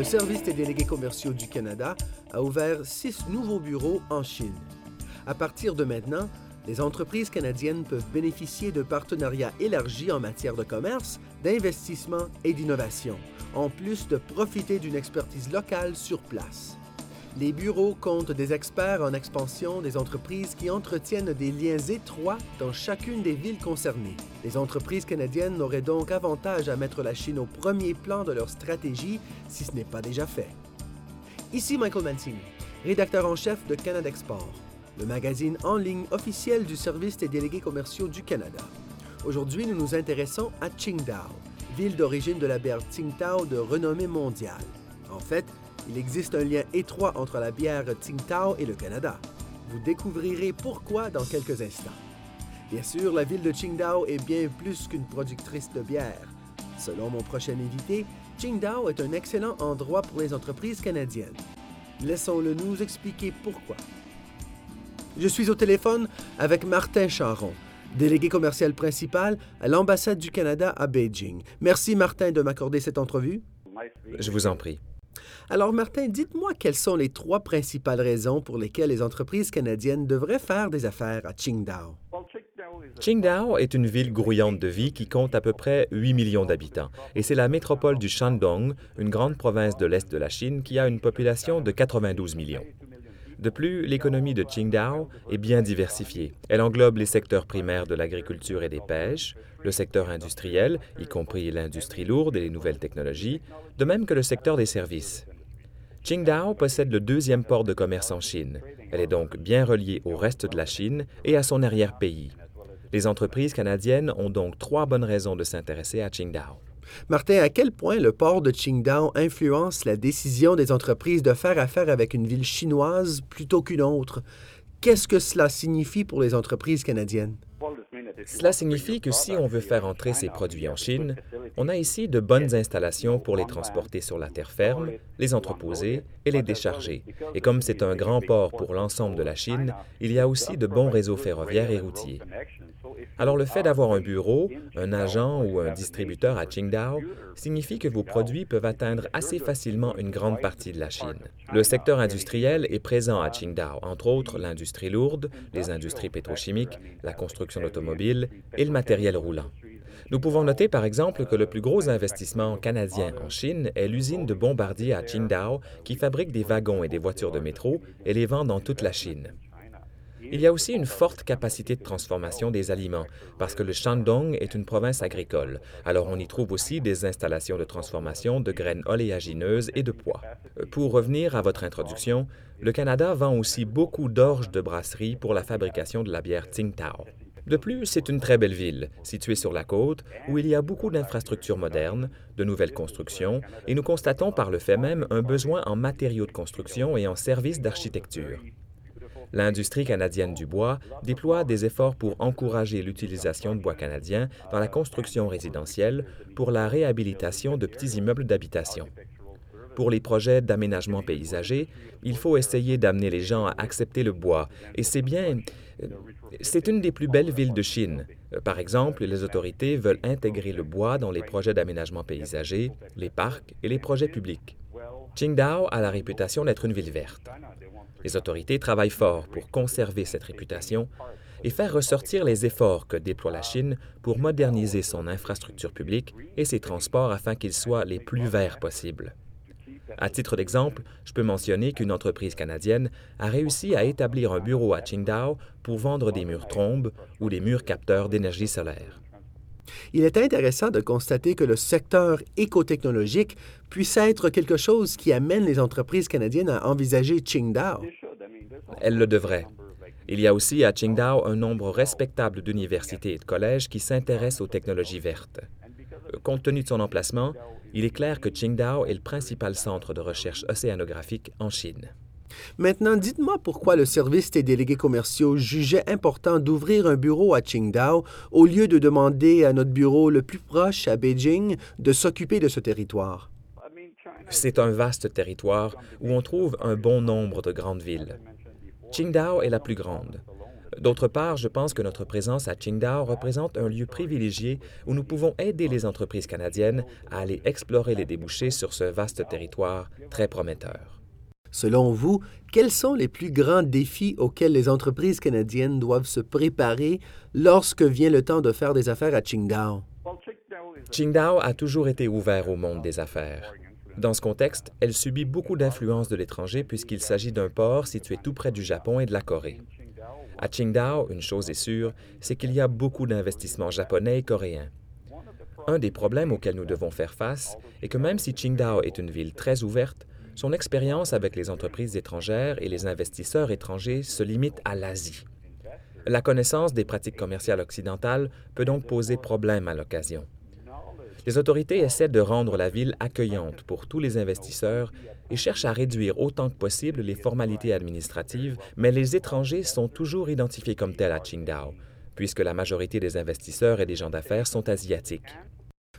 le Service des délégués commerciaux du Canada a ouvert six nouveaux bureaux en Chine. À partir de maintenant, les entreprises canadiennes peuvent bénéficier de partenariats élargis en matière de commerce, d'investissement et d'innovation, en plus de profiter d'une expertise locale sur place. Les bureaux comptent des experts en expansion des entreprises qui entretiennent des liens étroits dans chacune des villes concernées. Les entreprises canadiennes auraient donc avantage à mettre la Chine au premier plan de leur stratégie si ce n'est pas déjà fait. Ici Michael Mancini, rédacteur en chef de Canada Export, le magazine en ligne officiel du Service des délégués commerciaux du Canada. Aujourd'hui, nous nous intéressons à Qingdao, ville d'origine de la bière Tsingtao de renommée mondiale. En fait, il existe un lien étroit entre la bière Tsingtao et le Canada. Vous découvrirez pourquoi dans quelques instants. Bien sûr, la ville de Qingdao est bien plus qu'une productrice de bière. Selon mon prochain invité, Qingdao est un excellent endroit pour les entreprises canadiennes. Laissons-le nous expliquer pourquoi. Je suis au téléphone avec Martin Charon, délégué commercial principal à l'ambassade du Canada à Beijing. Merci Martin de m'accorder cette entrevue. Je vous en prie. Alors, Martin, dites-moi quelles sont les trois principales raisons pour lesquelles les entreprises canadiennes devraient faire des affaires à Qingdao? Qingdao est une ville grouillante de vie qui compte à peu près 8 millions d'habitants, et c'est la métropole du Shandong, une grande province de l'Est de la Chine qui a une population de 92 millions. De plus, l'économie de Qingdao est bien diversifiée. Elle englobe les secteurs primaires de l'agriculture et des pêches, le secteur industriel, y compris l'industrie lourde et les nouvelles technologies, de même que le secteur des services. Qingdao possède le deuxième port de commerce en Chine. Elle est donc bien reliée au reste de la Chine et à son arrière-pays. Les entreprises canadiennes ont donc trois bonnes raisons de s'intéresser à Qingdao. Martin, à quel point le port de Qingdao influence la décision des entreprises de faire affaire avec une ville chinoise plutôt qu'une autre? Qu'est-ce que cela signifie pour les entreprises canadiennes? Cela signifie que si on veut faire entrer ces produits en Chine, on a ici de bonnes installations pour les transporter sur la terre ferme, les entreposer et les décharger. Et comme c'est un grand port pour l'ensemble de la Chine, il y a aussi de bons réseaux ferroviaires et routiers. Alors le fait d'avoir un bureau, un agent ou un distributeur à Qingdao signifie que vos produits peuvent atteindre assez facilement une grande partie de la Chine. Le secteur industriel est présent à Qingdao, entre autres l'industrie lourde, les industries pétrochimiques, la construction d'automobiles et le matériel roulant. Nous pouvons noter par exemple que le plus gros investissement canadien en Chine est l'usine de Bombardier à Qingdao qui fabrique des wagons et des voitures de métro et les vend dans toute la Chine. Il y a aussi une forte capacité de transformation des aliments, parce que le Shandong est une province agricole. Alors on y trouve aussi des installations de transformation de graines oléagineuses et de pois. Pour revenir à votre introduction, le Canada vend aussi beaucoup d'orges de brasserie pour la fabrication de la bière Tsingtao. De plus, c'est une très belle ville, située sur la côte, où il y a beaucoup d'infrastructures modernes, de nouvelles constructions, et nous constatons par le fait même un besoin en matériaux de construction et en services d'architecture. L'industrie canadienne du bois déploie des efforts pour encourager l'utilisation de bois canadien dans la construction résidentielle pour la réhabilitation de petits immeubles d'habitation. Pour les projets d'aménagement paysager, il faut essayer d'amener les gens à accepter le bois. Et c'est bien... C'est une des plus belles villes de Chine. Par exemple, les autorités veulent intégrer le bois dans les projets d'aménagement paysager, les parcs et les projets publics. Qingdao a la réputation d'être une ville verte. Les autorités travaillent fort pour conserver cette réputation et faire ressortir les efforts que déploie la Chine pour moderniser son infrastructure publique et ses transports afin qu'ils soient les plus verts possibles. À titre d'exemple, je peux mentionner qu'une entreprise canadienne a réussi à établir un bureau à Qingdao pour vendre des murs trombes ou des murs capteurs d'énergie solaire. Il est intéressant de constater que le secteur écotechnologique puisse être quelque chose qui amène les entreprises canadiennes à envisager Qingdao. Elles le devraient. Il y a aussi à Qingdao un nombre respectable d'universités et de collèges qui s'intéressent aux technologies vertes. Compte tenu de son emplacement, il est clair que Qingdao est le principal centre de recherche océanographique en Chine. Maintenant, dites-moi pourquoi le service des délégués commerciaux jugeait important d'ouvrir un bureau à Qingdao au lieu de demander à notre bureau le plus proche à Beijing de s'occuper de ce territoire. C'est un vaste territoire où on trouve un bon nombre de grandes villes. Qingdao est la plus grande. D'autre part, je pense que notre présence à Qingdao représente un lieu privilégié où nous pouvons aider les entreprises canadiennes à aller explorer les débouchés sur ce vaste territoire très prometteur. Selon vous, quels sont les plus grands défis auxquels les entreprises canadiennes doivent se préparer lorsque vient le temps de faire des affaires à Qingdao? Qingdao a toujours été ouvert au monde des affaires. Dans ce contexte, elle subit beaucoup d'influence de l'étranger puisqu'il s'agit d'un port situé tout près du Japon et de la Corée. À Qingdao, une chose est sûre, c'est qu'il y a beaucoup d'investissements japonais et coréens. Un des problèmes auxquels nous devons faire face est que même si Qingdao est une ville très ouverte, son expérience avec les entreprises étrangères et les investisseurs étrangers se limite à l'Asie. La connaissance des pratiques commerciales occidentales peut donc poser problème à l'occasion. Les autorités essaient de rendre la ville accueillante pour tous les investisseurs et cherchent à réduire autant que possible les formalités administratives, mais les étrangers sont toujours identifiés comme tels à Qingdao, puisque la majorité des investisseurs et des gens d'affaires sont asiatiques.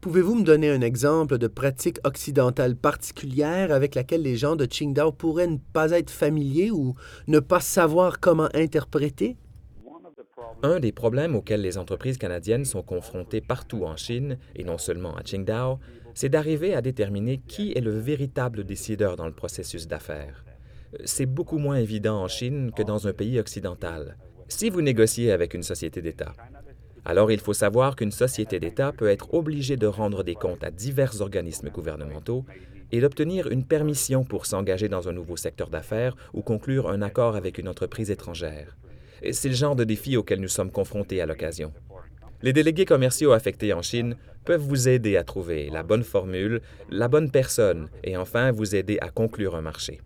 Pouvez-vous me donner un exemple de pratique occidentale particulière avec laquelle les gens de Qingdao pourraient ne pas être familiers ou ne pas savoir comment interpréter? Un des problèmes auxquels les entreprises canadiennes sont confrontées partout en Chine, et non seulement à Qingdao, c'est d'arriver à déterminer qui est le véritable décideur dans le processus d'affaires. C'est beaucoup moins évident en Chine que dans un pays occidental. Si vous négociez avec une société d'État, alors il faut savoir qu'une société d'État peut être obligée de rendre des comptes à divers organismes gouvernementaux et d'obtenir une permission pour s'engager dans un nouveau secteur d'affaires ou conclure un accord avec une entreprise étrangère. C'est le genre de défi auquel nous sommes confrontés à l'occasion. Les délégués commerciaux affectés en Chine peuvent vous aider à trouver la bonne formule, la bonne personne et enfin vous aider à conclure un marché.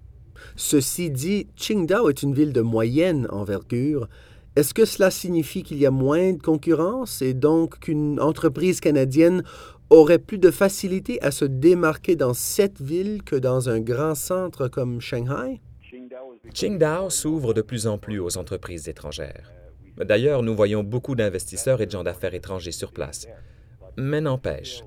Ceci dit, Qingdao est une ville de moyenne envergure. Est-ce que cela signifie qu'il y a moins de concurrence et donc qu'une entreprise canadienne aurait plus de facilité à se démarquer dans cette ville que dans un grand centre comme Shanghai? Qingdao s'ouvre de plus en plus aux entreprises étrangères. D'ailleurs, nous voyons beaucoup d'investisseurs et de gens d'affaires étrangers sur place. Mais n'empêche,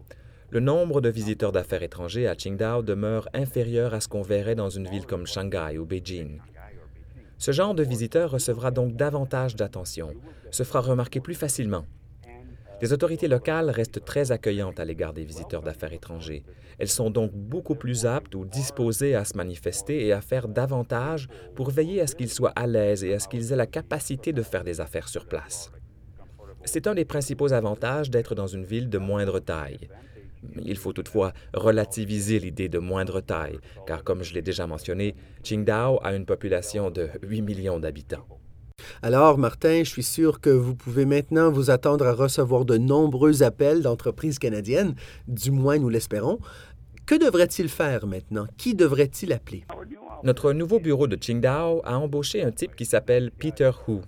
le nombre de visiteurs d'affaires étrangers à Qingdao demeure inférieur à ce qu'on verrait dans une ville comme Shanghai ou Beijing. Ce genre de visiteur recevra donc davantage d'attention, se fera remarquer plus facilement les autorités locales restent très accueillantes à l'égard des visiteurs d'affaires étrangers. Elles sont donc beaucoup plus aptes ou disposées à se manifester et à faire davantage pour veiller à ce qu'ils soient à l'aise et à ce qu'ils aient la capacité de faire des affaires sur place. C'est un des principaux avantages d'être dans une ville de moindre taille. Il faut toutefois relativiser l'idée de moindre taille, car comme je l'ai déjà mentionné, Qingdao a une population de 8 millions d'habitants. Alors, Martin, je suis sûr que vous pouvez maintenant vous attendre à recevoir de nombreux appels d'entreprises canadiennes, du moins nous l'espérons. Que devrait-il faire maintenant? Qui devrait-il appeler? Notre nouveau bureau de Qingdao a embauché un type qui s'appelle Peter Hu.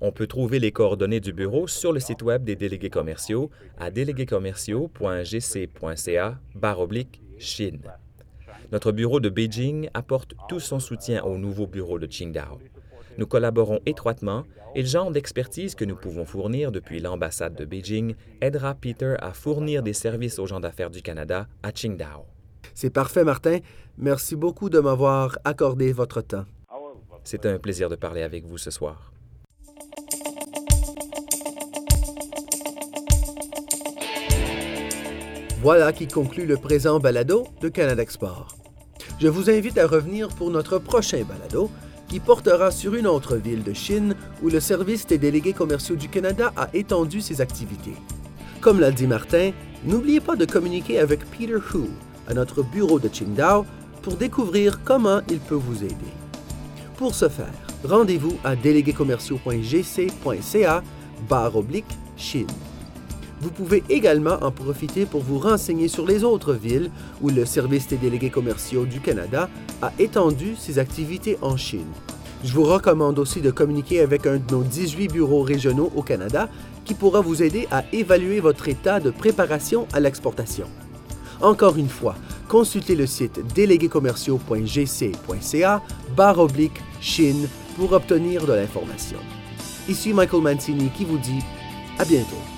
On peut trouver les coordonnées du bureau sur le site web des délégués commerciaux à déléguéscommerciaux.gc.ca Chine. Notre bureau de Beijing apporte tout son soutien au nouveau bureau de Qingdao. Nous collaborons étroitement et le genre d'expertise que nous pouvons fournir depuis l'ambassade de Beijing aidera Peter à fournir des services aux gens d'affaires du Canada à Qingdao. C'est parfait, Martin. Merci beaucoup de m'avoir accordé votre temps. C'est un plaisir de parler avec vous ce soir. Voilà qui conclut le présent balado de Canada Export. Je vous invite à revenir pour notre prochain balado qui portera sur une autre ville de Chine où le service des délégués commerciaux du Canada a étendu ses activités. Comme l'a dit Martin, n'oubliez pas de communiquer avec Peter Hu à notre bureau de Qingdao pour découvrir comment il peut vous aider. Pour ce faire, rendez-vous à déléguéscommerciaux.gc.ca barre oblique Chine. Vous pouvez également en profiter pour vous renseigner sur les autres villes où le Service des délégués commerciaux du Canada a étendu ses activités en Chine. Je vous recommande aussi de communiquer avec un de nos 18 bureaux régionaux au Canada qui pourra vous aider à évaluer votre état de préparation à l'exportation. Encore une fois, consultez le site déléguéscommerciaux.gc.ca barre oblique Chine pour obtenir de l'information. Ici Michael Mancini qui vous dit à bientôt.